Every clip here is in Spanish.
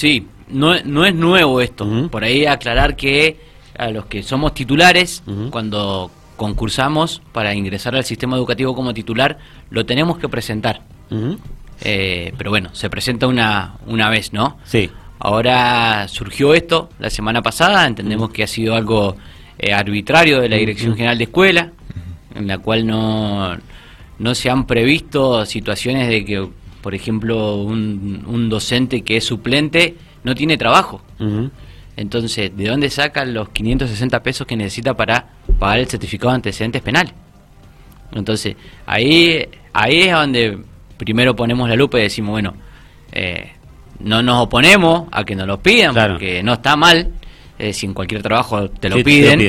Sí, no, no es nuevo esto. Por ahí aclarar que a los que somos titulares, cuando concursamos para ingresar al sistema educativo como titular, lo tenemos que presentar. Eh, pero bueno, se presenta una, una vez, ¿no? Sí. Ahora surgió esto la semana pasada, entendemos que ha sido algo eh, arbitrario de la Dirección General de Escuela, en la cual no, no se han previsto situaciones de que, por ejemplo, un, un docente que es suplente no tiene trabajo. Entonces, ¿de dónde sacan los 560 pesos que necesita para pagar el certificado de antecedentes penales? Entonces, ahí, ahí es donde primero ponemos la lupa y decimos, bueno, eh, no nos oponemos a que nos lo pidan, porque no está mal, eh, si en cualquier trabajo te lo piden,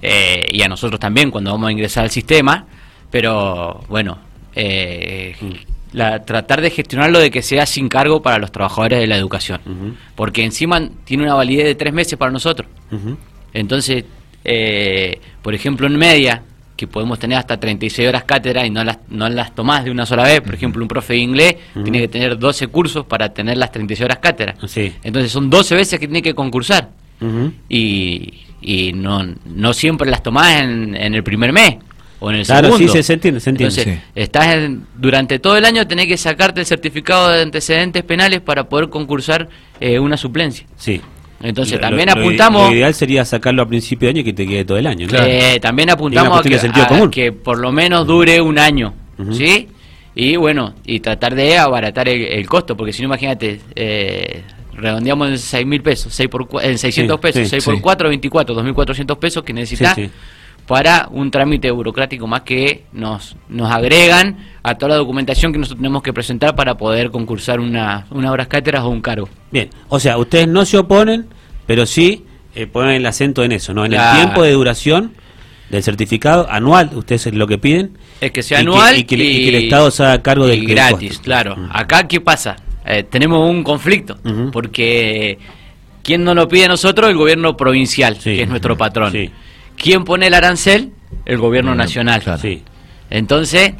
eh, y a nosotros también cuando vamos a ingresar al sistema, pero bueno, eh, la, tratar de gestionarlo de que sea sin cargo para los trabajadores de la educación, porque encima tiene una validez de tres meses para nosotros. Entonces, por ejemplo, en media, que podemos tener hasta 36 horas cátedra y no las, no las tomás de una sola vez. Por ejemplo, un profe de inglés tiene que tener 12 cursos para tener las 36 horas cátedra. Entonces son 12 veces que tiene que concursar. Y, y no, no siempre las tomás en, en el primer mes o en el segundo. sí, se, entiende, se entiende. Entonces, estás durante todo el año tenés que sacarte el certificado de antecedentes penales para poder concursar eh, una suplencia. Sí. Entonces también apuntamos... Lo ideal sería sacarlo a principio de año y que te quede todo el año. Eh, también apuntamos a que, que, por lo menos dure un año, ¿sí? Y bueno, y tratar de abaratar el, costo, porque si no, imagínate, eh, redondeamos en 6 mil pesos, 6 por, en 600 pesos, 6 por 4, 24, 2.400 pesos que necesitas para un trámite burocrático más que nos, nos agregan a toda la documentación que nosotros tenemos que presentar para poder concursar una, una obras cátedras o un cargo. Bien, o sea, ustedes no se oponen, pero sí eh, ponen el acento en eso, ¿no? En el tiempo de duración del certificado anual, ustedes es lo que piden. Es que sea anual y que, el Estado se haga cargo del gratis, claro. Acá, ¿qué pasa? Eh, tenemos un conflicto, porque ¿quién no lo pide a nosotros? El gobierno provincial, que es nuestro patrón. ¿Quién pone el arancel? El gobierno nacional. Entonces,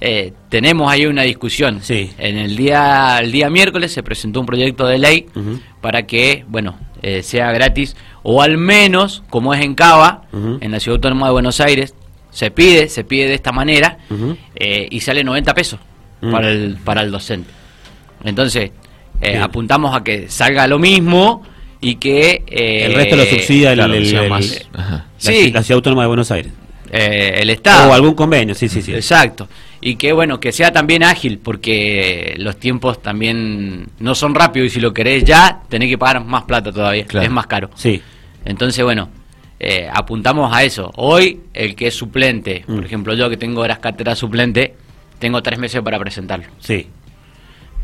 eh, tenemos ahí una discusión. En el día, el día miércoles se presentó un proyecto de ley para que, bueno, eh, sea gratis, o al menos, como es en Cava, en la Ciudad Autónoma de Buenos Aires, se pide, se pide de esta manera, y sale 90 pesos para, el, para el docente. Entonces, eh, apuntamos a que salga lo mismo y que... Eh, el resto lo subsidia el, la, Ciudad Autónoma de Buenos Aires. Eh, el Estado. O algún convenio, sí, sí, sí. Exacto. Y que, bueno, que sea también ágil, porque los tiempos también no son rápidos y si lo querés ya, tenés que pagar más plata todavía. Es más caro. Sí. Entonces, bueno, apuntamos a eso. Hoy, el que es suplente, por mm. ejemplo, yo que tengo horas cátedra suplente, tengo tres meses para presentarlo. Sí.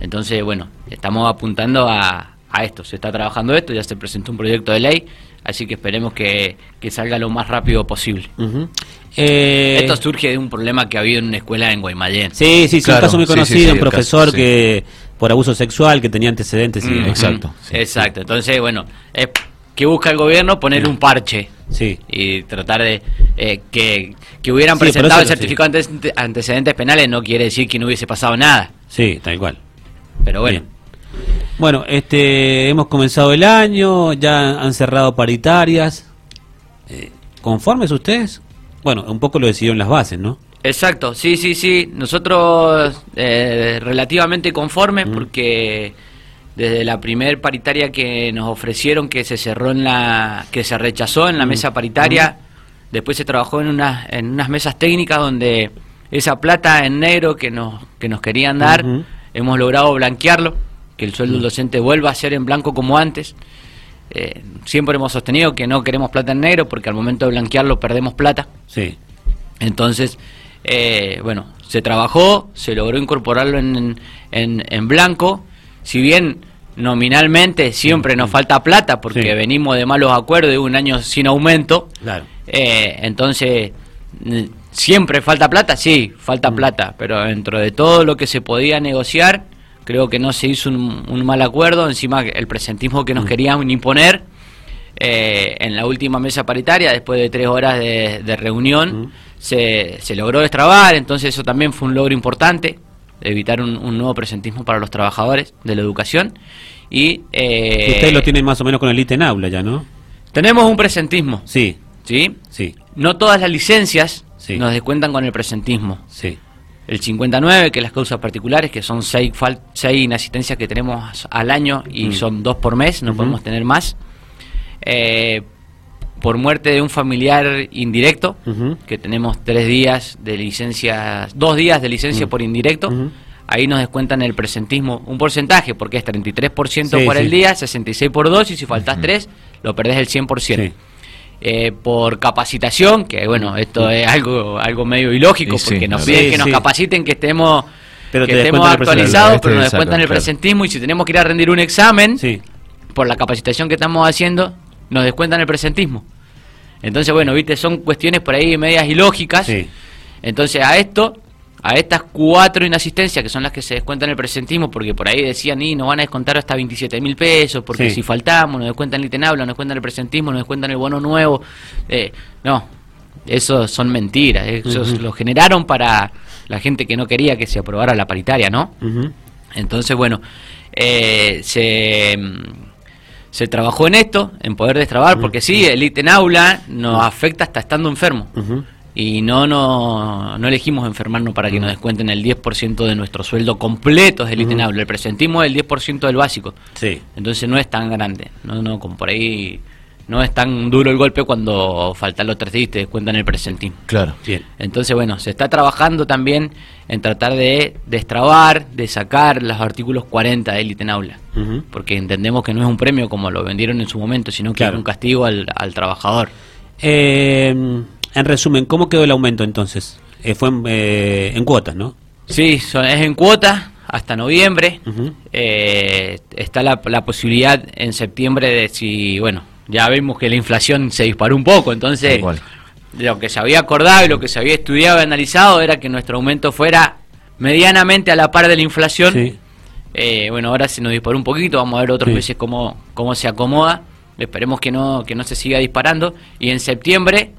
Entonces, bueno, estamos apuntando a, esto, se está trabajando esto, ya se presentó un proyecto de ley, así que esperemos que, salga lo más rápido posible. Eh, esto surge de un problema que ha habido en una escuela en Guaymallén. Sí, sí, sí, un caso muy conocido, un profesor que por abuso sexual, que tenía antecedentes. exacto. exacto, entonces, bueno, es que busca el gobierno poner un parche sí. y tratar de eh, que, hubieran presentado el certificado de antecedentes penales no quiere decir que no hubiese pasado nada. Sí, tal cual. Pero bueno. Bueno, este, hemos comenzado el año, ya han cerrado paritarias. Eh, ¿Conformes ustedes? Bueno, un poco lo decidieron las bases, ¿no? Exacto, sí, sí, sí. Nosotros eh, relativamente conformes porque desde la primer paritaria que nos ofrecieron que se cerró en la que se rechazó en la mesa paritaria, después se trabajó en unas en unas mesas técnicas donde esa plata en negro que nos que nos querían dar hemos logrado blanquearlo, que el sueldo del docente vuelva a ser en blanco como antes. Eh, siempre hemos sostenido que no queremos plata en negro porque al momento de blanquearlo perdemos plata. Sí. Entonces, eh, bueno, se trabajó, se logró incorporarlo en, en, blanco. Si bien nominalmente siempre nos falta plata porque venimos de malos acuerdos de un año sin aumento, claro. Eh, entonces ¿Siempre falta plata? Sí, falta mm. plata, pero dentro de todo lo que se podía negociar, creo que no se hizo un, mal acuerdo, encima el presentismo que nos mm. querían imponer eh, en la última mesa paritaria, después de tres horas de, reunión, mm. se, se, logró destrabar, entonces eso también fue un logro importante, evitar un, nuevo presentismo para los trabajadores de la educación. Y, eh, Ustedes lo tienen más o menos con el ítem aula ya, ¿no? Tenemos un presentismo, Sí, ¿sí? sí, No todas las licencias Sí. nos descuentan con el presentismo. sí. El 59, que es las causas particulares, que son seis, fal- seis inasistencias que tenemos al año y Mm. son dos por mes, no podemos tener más. Eh, por muerte de un familiar indirecto, que tenemos tres días de licencia, dos días de licencia Mm. por indirecto, ahí nos descuentan el presentismo, un porcentaje, porque es 33% Sí, por sí. el día, 66 por dos, y si faltas tres, lo perdés el 100%. Sí. Eh, por capacitación, que bueno, esto es algo algo medio ilógico, sí, porque nos piden que nos capaciten, que estemos Pero que te estemos actualizados, pero nos descuentan el presentismo y si tenemos que ir a rendir un examen por la capacitación que estamos haciendo, nos descuentan el presentismo. Entonces, bueno, viste, son cuestiones por ahí medias ilógicas. Entonces, a esto, a estas cuatro inasistencias, que son las que se descuentan el presentismo, porque por ahí decían, y nos van a descontar hasta 27 mil pesos, porque Sí. si faltamos, nos descuentan el ITENABLA, nos descuentan el presentismo, nos descuentan el bono nuevo. Eh, no, eso son mentiras. Eso Ujú. lo generaron para la gente que no quería que se aprobara la paritaria, ¿no? Entonces, bueno, eh, se, se trabajó en esto, en poder destrabar, porque sí, el ítem aula nos afecta hasta estando enfermo. Y no, no, no elegimos enfermarnos para que nos descuenten el 10% de nuestro sueldo completo del ítem aula. El presentismo es el 10% del básico. Sí. Entonces no es tan grande. No, no, como por ahí no es tan duro el golpe cuando faltan los tres días y te descuentan el presentismo. Claro. Bien. Entonces, bueno, se está trabajando también en tratar de destrabar, de sacar los artículos 40 del ítem aula. Ujú. Porque entendemos que no es un premio como lo vendieron en su momento, sino que Claro. es un castigo al, al trabajador. Eh, en resumen, ¿cómo quedó el aumento entonces? Eh, fue en, eh, en cuotas, ¿no? Sí, son- es en cuota hasta noviembre. Eh, está la, la posibilidad en septiembre de si, bueno, ya vemos que la inflación se disparó un poco, entonces lo que se había acordado y lo que se había estudiado y analizado era que nuestro aumento fuera medianamente a la par de la inflación. Sí. Eh, bueno, ahora se nos disparó un poquito, vamos a ver otros Sí. meses cómo, cómo se acomoda. Esperemos que no, que no se siga disparando. Y en septiembre,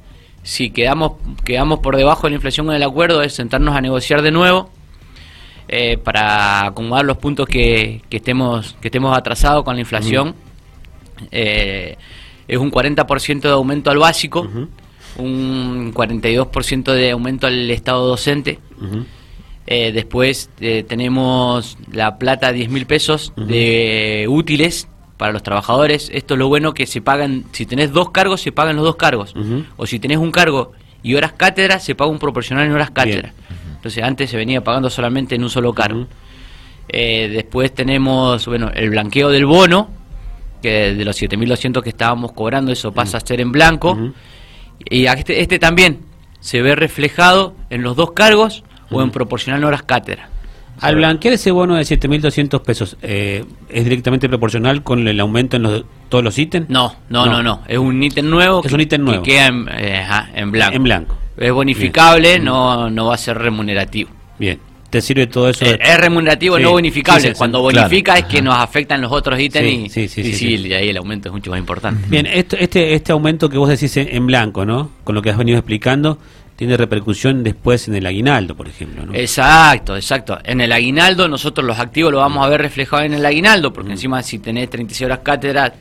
si quedamos, quedamos por debajo de la inflación con el acuerdo, es sentarnos a negociar de nuevo eh, para acomodar los puntos que, que estemos, que estemos atrasados con la inflación. Eh, es un 40% de aumento al básico, Ujú. un 42% de aumento al estado docente. Eh, después tenemos la plata 10 mil pesos de útiles para los trabajadores. Esto es lo bueno que se pagan, si tenés dos cargos, se pagan los dos cargos. O si tenés un cargo y horas cátedra, se paga un proporcional en horas cátedra. Entonces antes se venía pagando solamente en un solo cargo. Eh, después tenemos bueno el blanqueo del bono, que de los 7.200 que estábamos cobrando, eso pasa a ser en blanco. Y este, este también se ve reflejado en los dos cargos o en proporcional en horas cátedra. Al blanquear ese bono de 7.200 pesos, eh, ¿es directamente proporcional con el aumento en los, todos los ítems? No, no, No. no, no. Es un ítem nuevo. Es que- un ítem nuevo. Que queda en, eh, ajá, en blanco. En blanco. Es bonificable, no, no va a ser remunerativo. Bien. ¿Te sirve todo eso? Eh, es remunerativo, Sí, no bonificable. sí, sí. Cuando Claro, bonifica es que nos afectan los otros ítems y, y y ahí el aumento es mucho más importante. Bien, esto- este, este aumento que vos decís en blanco, ¿no? Con lo que has venido explicando, tiene repercusión después en el aguinaldo, por ejemplo, ¿no? Exacto, exacto. En el aguinaldo nosotros los activos lo vamos a ver reflejado en el aguinaldo, Mm. porque encima si tenés 36 horas cátedra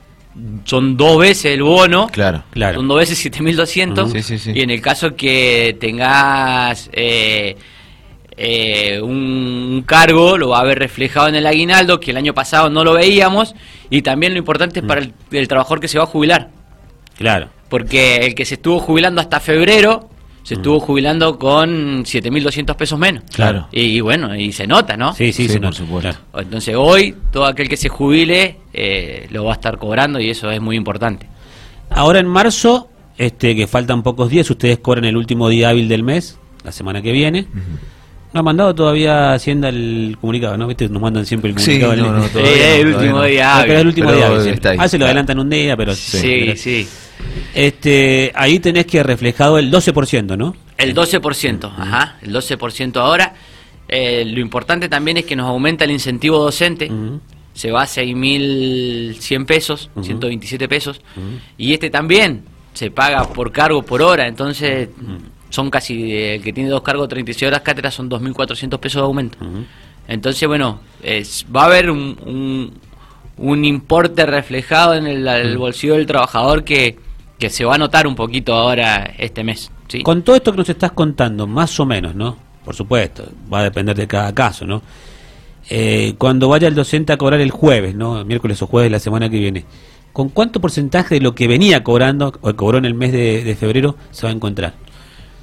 son dos veces el bono. Claro. Claro. Son dos veces 7200. Ujú. Sí, sí, sí. Y en el caso que tengas eh, eh, un cargo, lo va a ver reflejado en el aguinaldo, que el año pasado no lo veíamos. Y también lo importante Mm. es para el, el trabajador que se va a jubilar. Claro. Porque el que se estuvo jubilando hasta febrero, se estuvo jubilando con 7.200 pesos menos. Mm. Claro. Y, y bueno, y se nota, ¿no? Sí, sí, Sí, se por nota, supuesto. claro. Entonces hoy todo aquel que se jubile eh, lo va a estar cobrando y eso es muy importante. Ahora en marzo, este, que faltan pocos días, ustedes cobran el último día hábil del mes, la semana que viene. No ha mandado todavía Hacienda el comunicado, ¿no? ¿Viste? Nos mandan siempre el Sí, comunicado. no, no, el, todavía Eh, no, el todavía último día Ah, pero es el último Pero día hábil, sí. está ahí, Ah, se lo adelantan un día, pero Sí, sí. Este, ahí tenés que reflejado el 12%, ¿no? El 12%, ajá, el 12% ahora. Eh, lo importante también es que nos aumenta el incentivo docente. Se va a 6.100 pesos, Ujú. 127 pesos. Y este también se paga por cargo por hora. Entonces son casi, el que tiene dos cargos, 36 horas cátedra, son 2.400 pesos de aumento. Entonces, bueno, es- va a haber un, un- un importe reflejado en el, el bolsillo del trabajador que, que se va a notar un poquito ahora este mes. ¿sí? Con todo esto que nos estás contando, más o menos, ¿no? Por supuesto, va a depender de cada caso, ¿no? Eh, cuando vaya el docente a cobrar el jueves, ¿no? Miércoles o jueves de la semana que viene, ¿con cuánto porcentaje de lo que venía cobrando o cobró en el mes de, de febrero se va a encontrar?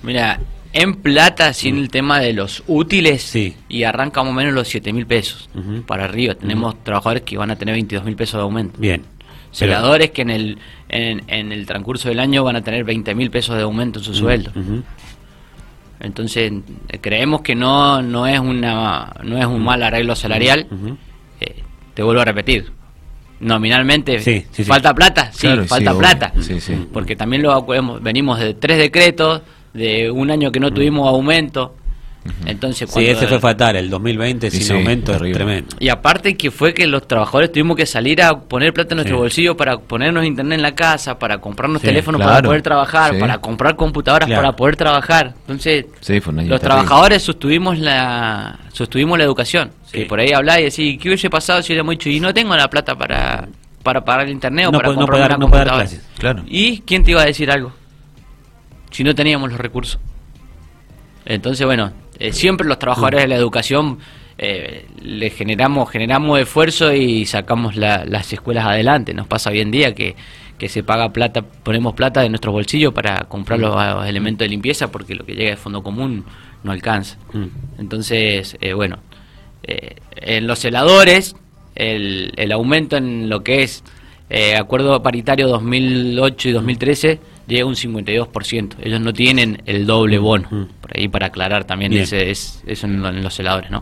Mira, en plata, sin el tema de los útiles, Sí. y arranca más o menos los 7 mil pesos para arriba. Tenemos trabajadores que van a tener 22 mil pesos de aumento. Bien. Celadores que en el, en, en el transcurso del año van a tener 20 mil pesos de aumento en su sueldo. Entonces, creemos que no, no, es, una, no es un mal arreglo salarial. Eh, te vuelvo a repetir. Nominalmente, Sí, sí, sí. ¿falta plata? Sí, Claro, falta plata. Sí, sí. Porque también lo venimos de tres decretos, de un año que no tuvimos aumento. Entonces, Sí, cuando- ese fue fatal, el 2020 Sí, sin sí, aumento es tremendo. Y aparte que fue que los trabajadores tuvimos que salir a poner plata en nuestro Sí. bolsillo para ponernos internet en la casa, para comprarnos Sí, teléfonos para poder trabajar, Sí. para comprar computadoras Claro. para poder trabajar. Entonces, los terrible. trabajadores sostuvimos la sostuvimos la educación. Sí. Que por ahí hablaba y decía, ¿qué hubiese pasado si hubiéramos dicho, y no tengo la plata para, para pagar el internet o No para no comprar puede una no computadora? clases. Claro. ¿Y quién te iba a decir algo? Si no teníamos los recursos. Entonces, bueno, eh, siempre los trabajadores de la educación eh, le generamos generamos esfuerzo y sacamos la- las escuelas adelante. Nos pasa hoy en día que, que se paga plata, ponemos plata de nuestro bolsillo para comprar los, los elementos de limpieza porque lo que llega de fondo común no alcanza. Mm. Entonces, eh, bueno, en los celadores, el, el aumento en lo que es acuerdo paritario 2008 y 2013 llega un 52%. Ellos no tienen el doble bono. Mm. Por ahí para aclarar también ese, es, eso en, lo- en los celadores, ¿no?